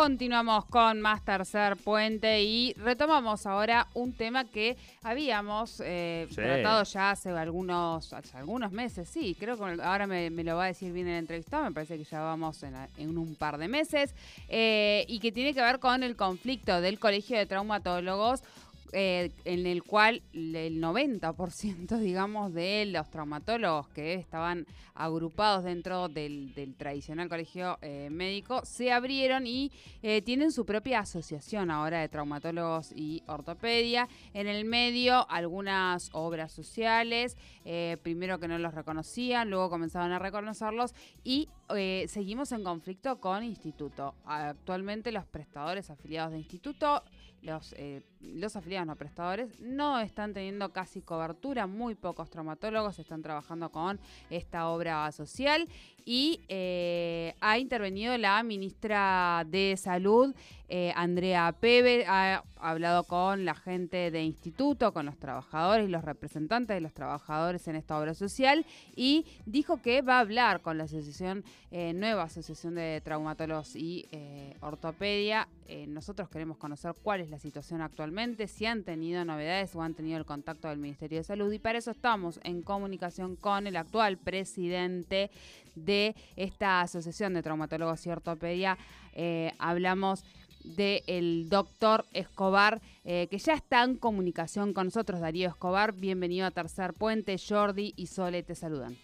Continuamos con más tercer puente y retomamos ahora un tema que habíamos eh, tratado ya hace algunos, algunos meses. Sí, creo que ahora me, lo va a decir bien el entrevistado, me parece que ya vamos en, un par de meses, eh, y que tiene que ver con el conflicto del Colegio de Traumatólogos eh, en el cual el 90%, digamos, de los traumatólogos que estaban agrupados dentro del, tradicional colegio eh, médico se abrieron y eh, tienen su propia asociación ahora de traumatólogos y ortopedia. En el medio, algunas obras sociales, primero que no los reconocían, luego comenzaron a reconocerlos y seguimos en conflicto con instituto. Actualmente los prestadores afiliados de instituto los, eh, los afiliados no prestadores no están teniendo casi cobertura, muy pocos traumatólogos están trabajando con esta obra social y eh, ha intervenido la ministra de Salud, eh, Andrea Pebe, ha hablado con la gente de instituto, con los trabajadores y los representantes de los trabajadores en esta obra social y dijo que va a hablar con la asociación, nueva asociación de traumatólogos y ortopedia. nosotros queremos conocer cuál es la situación actualmente, si han tenido novedades o han tenido el contacto del Ministerio de Salud. Y para eso estamos en comunicación con el actual presidente de esta Asociación de Traumatólogos y Ortopedia. Eh, hablamos del doctor Escobar, eh, que ya está en comunicación con nosotros, Darío Escobar. Bienvenido a Tercer Puente. Jordi y Sole te saludan.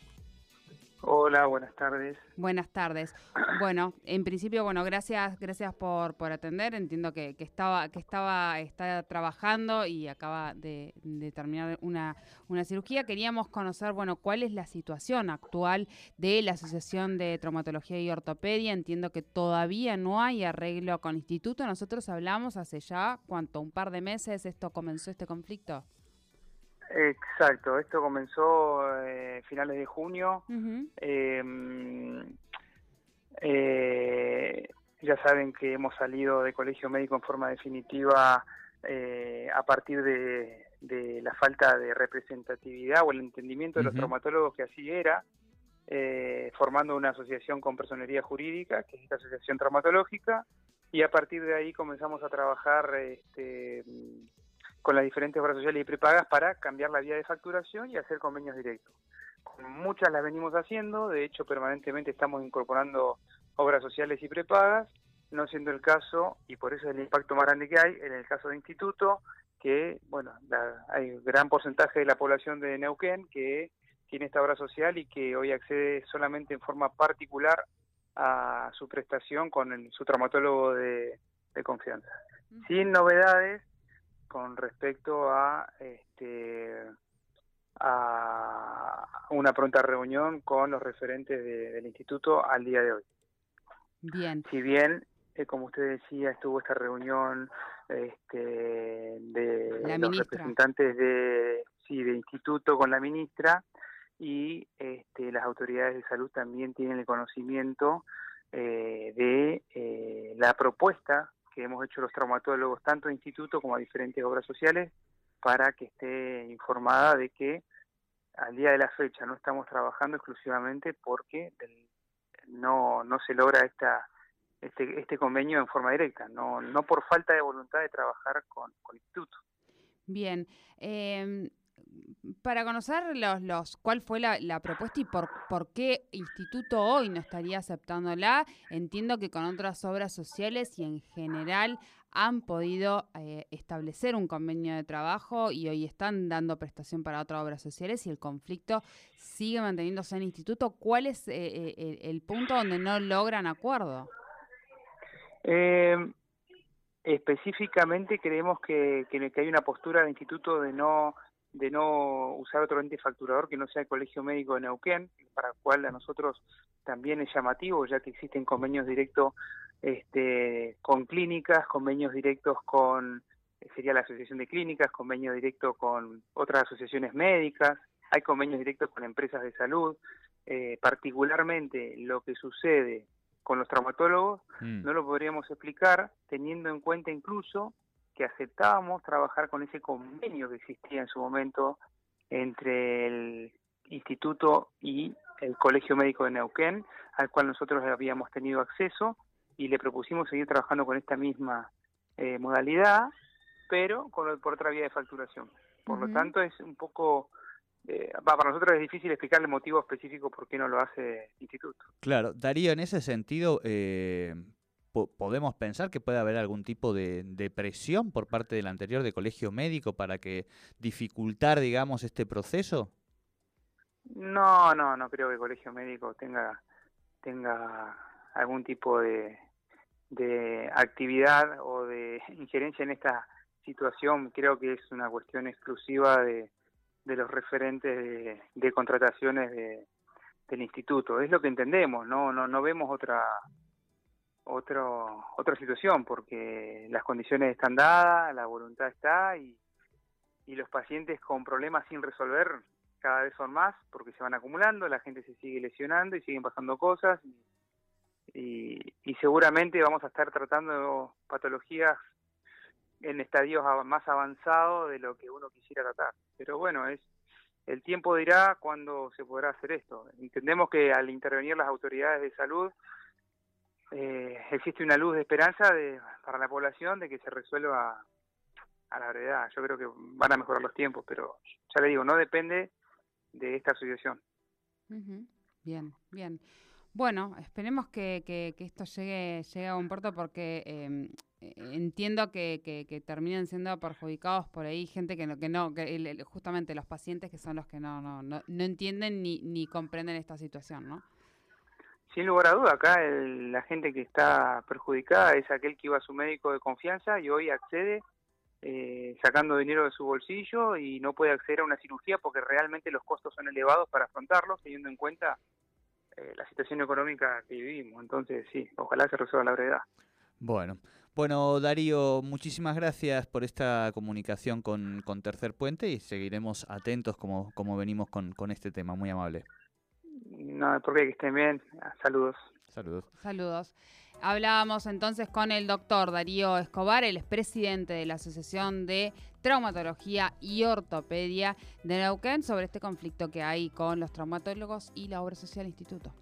Hola, buenas tardes. Buenas tardes. Bueno, en principio, bueno, gracias, gracias por, por atender. Entiendo que, que estaba, que estaba, está trabajando y acaba de, terminar una, una cirugía. Queríamos conocer, bueno, cuál es la situación actual de la Asociación de Traumatología y Ortopedia. Entiendo que todavía no hay arreglo con instituto. Nosotros hablamos hace ya, ¿cuánto? ¿Un par de meses esto comenzó este conflicto? Exacto, esto comenzó eh, finales de junio. Em, eh, ya saben que hemos salido de colegio médico en forma definitiva eh, a partir de, la falta de representatividad o el entendimiento de los traumatólogos que así era, formando una asociación con personería jurídica, que es esta asociación traumatológica, y a partir de ahí comenzamos a trabajar este, con las diferentes obras sociales y prepagas para cambiar la vía de facturación y hacer convenios directos. muchas las venimos haciendo, de hecho permanentemente estamos incorporando obras sociales y prepagas, no siendo el caso, y por eso es el impacto más grande que hay, en el caso de instituto, que, bueno, hay un gran porcentaje de la población de Neuquén que tiene esta obra social y que hoy accede solamente en forma particular a su prestación con su traumatólogo de confianza. Sin novedades, con respecto a este a una pronta reunión con los referentes del instituto al día de hoy. Bien. Si bien, eh, como usted decía, estuvo esta reunión este, de los representantes de sí de instituto con la ministra y este, las autoridades de salud también tienen el conocimiento eh, de eh, la propuesta que hemos hecho los traumatólogos, tanto a instituto como a diferentes obras sociales, para que esté informada de que al día de la fecha no estamos trabajando exclusivamente porque no, no se logra esta este, este convenio en forma directa, no, no por falta de voluntad de trabajar con, con instituto. Bien, eh, para conocer los, los cuál fue la, propuesta y por, por qué Instituto hoy no estaría aceptándola, entiendo que con otras obras sociales y en general han podido eh, establecer un convenio de trabajo y hoy están dando prestación para otras obras sociales y el conflicto sigue manteniéndose en Instituto. ¿Cuál es eh, eh, el punto donde no logran acuerdo? específicamente creemos que, que, hay una postura del instituto de no de no usar otro ente facturador que no sea el Colegio Médico de Neuquén, para el cual a nosotros también es llamativo, ya que existen convenios directos este, con clínicas, convenios directos con, sería la Asociación de Clínicas, convenios directos con otras asociaciones médicas, hay convenios directos con empresas de salud, eh, particularmente lo que sucede con los traumatólogos, mm. no lo podríamos explicar teniendo en cuenta incluso que aceptábamos trabajar con ese convenio que existía en su momento entre el instituto y el Colegio Médico de Neuquén, al cual nosotros habíamos tenido acceso y le propusimos seguir trabajando con esta misma eh, modalidad, pero con, por otra vía de facturación. Por lo tanto, es un poco eh, para nosotros es difícil explicar el motivo específico por qué no lo hace el instituto. Claro, Darío, en ese sentido, eh, ¿podemos pensar que puede haber algún tipo de, presión por parte del anterior de colegio médico para que dificultar, digamos, este proceso? No, no, no creo que el colegio médico tenga, tenga algún tipo de, de actividad o de injerencia en esta situación. Creo que es una cuestión exclusiva de de los referentes de, contrataciones de, del instituto. Es lo que entendemos, no, no, no vemos otra otro, otra situación porque las condiciones están dadas, la voluntad está y, y los pacientes con problemas sin resolver cada vez son más porque se van acumulando, la gente se sigue lesionando y siguen pasando cosas y, y seguramente vamos a estar tratando patologías en estadios más avanzados de lo que uno quisiera tratar. Pero bueno, es el tiempo dirá cuándo se podrá hacer esto. Entendemos que al intervenir las autoridades de salud eh, existe una luz de esperanza de, para la población de que se resuelva a la brevedad. Yo creo que van a mejorar los tiempos, pero ya le digo, no depende de esta asociación. Bien, bien. Bueno, esperemos que, que, esto llegue, llegue a un puerto porque em, entiendo que, que, terminen siendo perjudicados por ahí gente que no, que no justamente los pacientes que son los que no, no, no, entienden ni, ni comprenden esta situación, ¿no? Sin lugar a duda, acá la gente que está perjudicada es aquel que iba a su médico de confianza y hoy accede eh, sacando dinero de su bolsillo y no puede acceder a una cirugía porque realmente los costos son elevados para afrontarlos, teniendo en cuenta eh, la situación económica que vivimos. Entonces, sí, ojalá se resuelva la brevedad. Bueno, bueno, Darío, muchísimas gracias por esta comunicación con, Tercer Puente y seguiremos atentos como, como venimos con, con este tema. Muy amable. No, porque que estén bien. Saludos. Saludos. Saludos. Hablábamos entonces con el doctor Darío Escobar, el expresidente de la Asociación de Traumatología y Ortopedia de Neuquén, sobre este conflicto que hay con los traumatólogos y la obra social instituto.